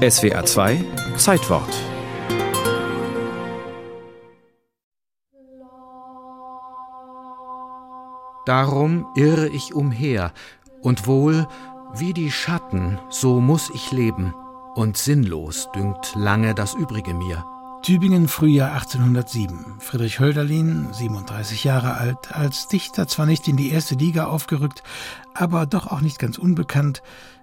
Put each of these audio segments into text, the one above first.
SWA 2 Zeitwort Darum irre ich umher, und wohl, wie die Schatten, so muss ich leben, und sinnlos dünkt lange das Übrige mir. Tübingen, Frühjahr 1807. Friedrich Hölderlin, 37 Jahre alt, als Dichter zwar nicht in die erste Liga aufgerückt, aber doch auch nicht ganz unbekannt,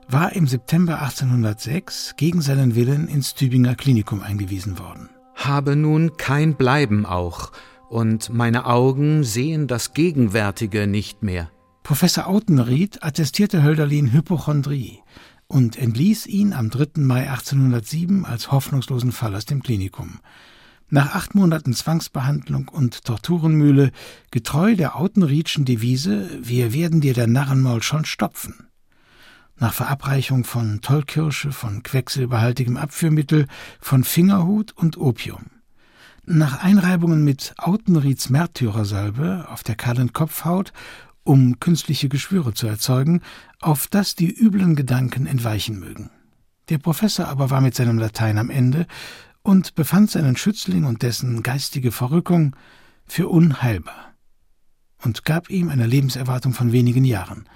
war im September 1806 gegen seinen Willen ins Tübinger Klinikum eingewiesen worden. Habe nun kein Bleiben auch, und meine Augen sehen das Gegenwärtige nicht mehr. Professor Autenried attestierte Hölderlin Hypochondrie und entließ ihn am 3. Mai 1807 als hoffnungslosen Fall aus dem Klinikum. Nach acht Monaten Zwangsbehandlung und Torturenmühle, getreu der Autenriedschen Devise Wir werden dir der Narrenmaul schon stopfen. Nach Verabreichung von Tollkirsche, von quecksilberhaltigem Abführmittel, von Fingerhut und Opium. Nach Einreibungen mit Autenrieds Märtyrersalbe auf der kahlen Kopfhaut, um künstliche Geschwüre zu erzeugen, auf das die üblen Gedanken entweichen mögen. Der Professor aber war mit seinem Latein am Ende und befand seinen Schützling und dessen geistige Verrückung für unheilbar und gab ihm eine Lebenserwartung von wenigen Jahren,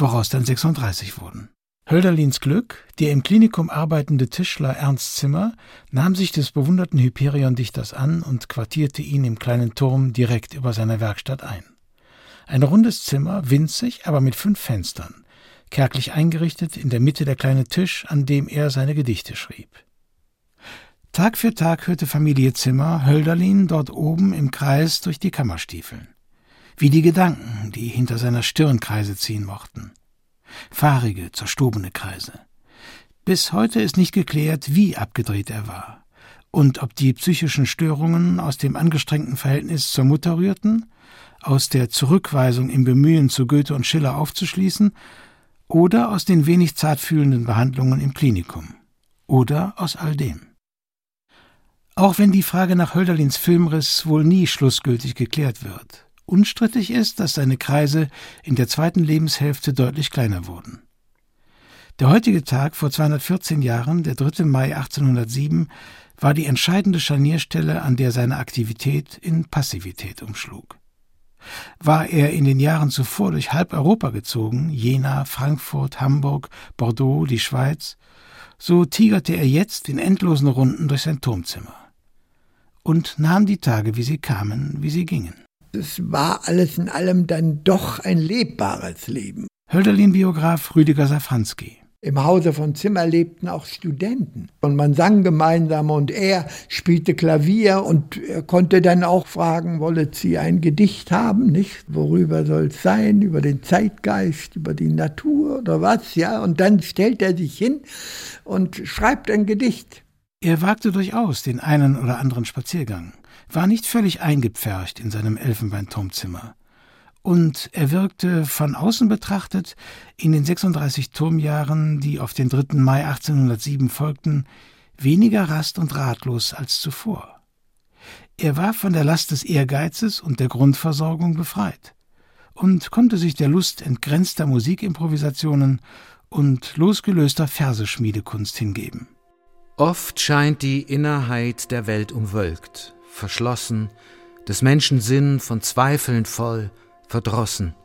woraus dann 36 wurden. Hölderlins Glück, der im Klinikum arbeitende Tischler Ernst Zimmer, nahm sich des bewunderten Hyperion-Dichters an und quartierte ihn im kleinen Turm direkt über seiner Werkstatt ein. Ein rundes Zimmer, winzig, aber mit fünf Fenstern, kärglich eingerichtet, in der Mitte der kleine Tisch, an dem er seine Gedichte schrieb. Tag für Tag hörte Familie Zimmer Hölderlin dort oben im Kreis durch die Kammer stiefeln. Wie die Gedanken, die hinter seiner Stirn Kreise ziehen mochten fahrige, zerstobene Kreise. Bis heute ist nicht geklärt, wie abgedreht er war und ob die psychischen Störungen aus dem angestrengten Verhältnis zur Mutter rührten, aus der Zurückweisung im Bemühen, zu Goethe und Schiller aufzuschließen, oder aus den wenig zartfühlenden Behandlungen im Klinikum, oder aus all dem. Auch wenn die Frage nach Hölderlins Filmriss wohl nie schlussgültig geklärt wird, Unstrittig ist, dass seine Kreise in der zweiten Lebenshälfte deutlich kleiner wurden. Der heutige Tag vor 214 Jahren, der 3. Mai 1807, war die entscheidende Scharnierstelle, an der seine Aktivität in Passivität umschlug. War er in den Jahren zuvor durch halb Europa gezogen, Jena, Frankfurt, Hamburg, Bordeaux, die Schweiz, so tigerte er jetzt in endlosen Runden durch sein Turmzimmer und nahm die Tage, wie sie kamen, wie sie gingen es war alles in allem dann doch ein lebbares Leben. Hölderlin-Biograf Rüdiger Safranski. Im Hause von Zimmer lebten auch Studenten. Und man sang gemeinsam und er spielte Klavier und er konnte dann auch fragen, wollet Sie ein Gedicht haben, nicht? Worüber soll es sein? Über den Zeitgeist, über die Natur oder was? Ja, und dann stellt er sich hin und schreibt ein Gedicht. Er wagte durchaus den einen oder anderen Spaziergang war nicht völlig eingepfercht in seinem Elfenbeinturmzimmer. Und er wirkte von außen betrachtet in den 36 Turmjahren, die auf den 3. Mai 1807 folgten, weniger rast und ratlos als zuvor. Er war von der Last des Ehrgeizes und der Grundversorgung befreit und konnte sich der Lust entgrenzter Musikimprovisationen und losgelöster Verseschmiedekunst hingeben. Oft scheint die Innerheit der Welt umwölkt, verschlossen, des Menschen Sinn von Zweifeln voll, verdrossen.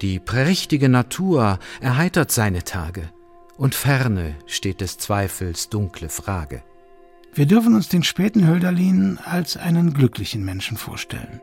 Die prächtige Natur erheitert seine Tage, und ferne steht des Zweifels dunkle Frage. Wir dürfen uns den späten Hölderlin als einen glücklichen Menschen vorstellen.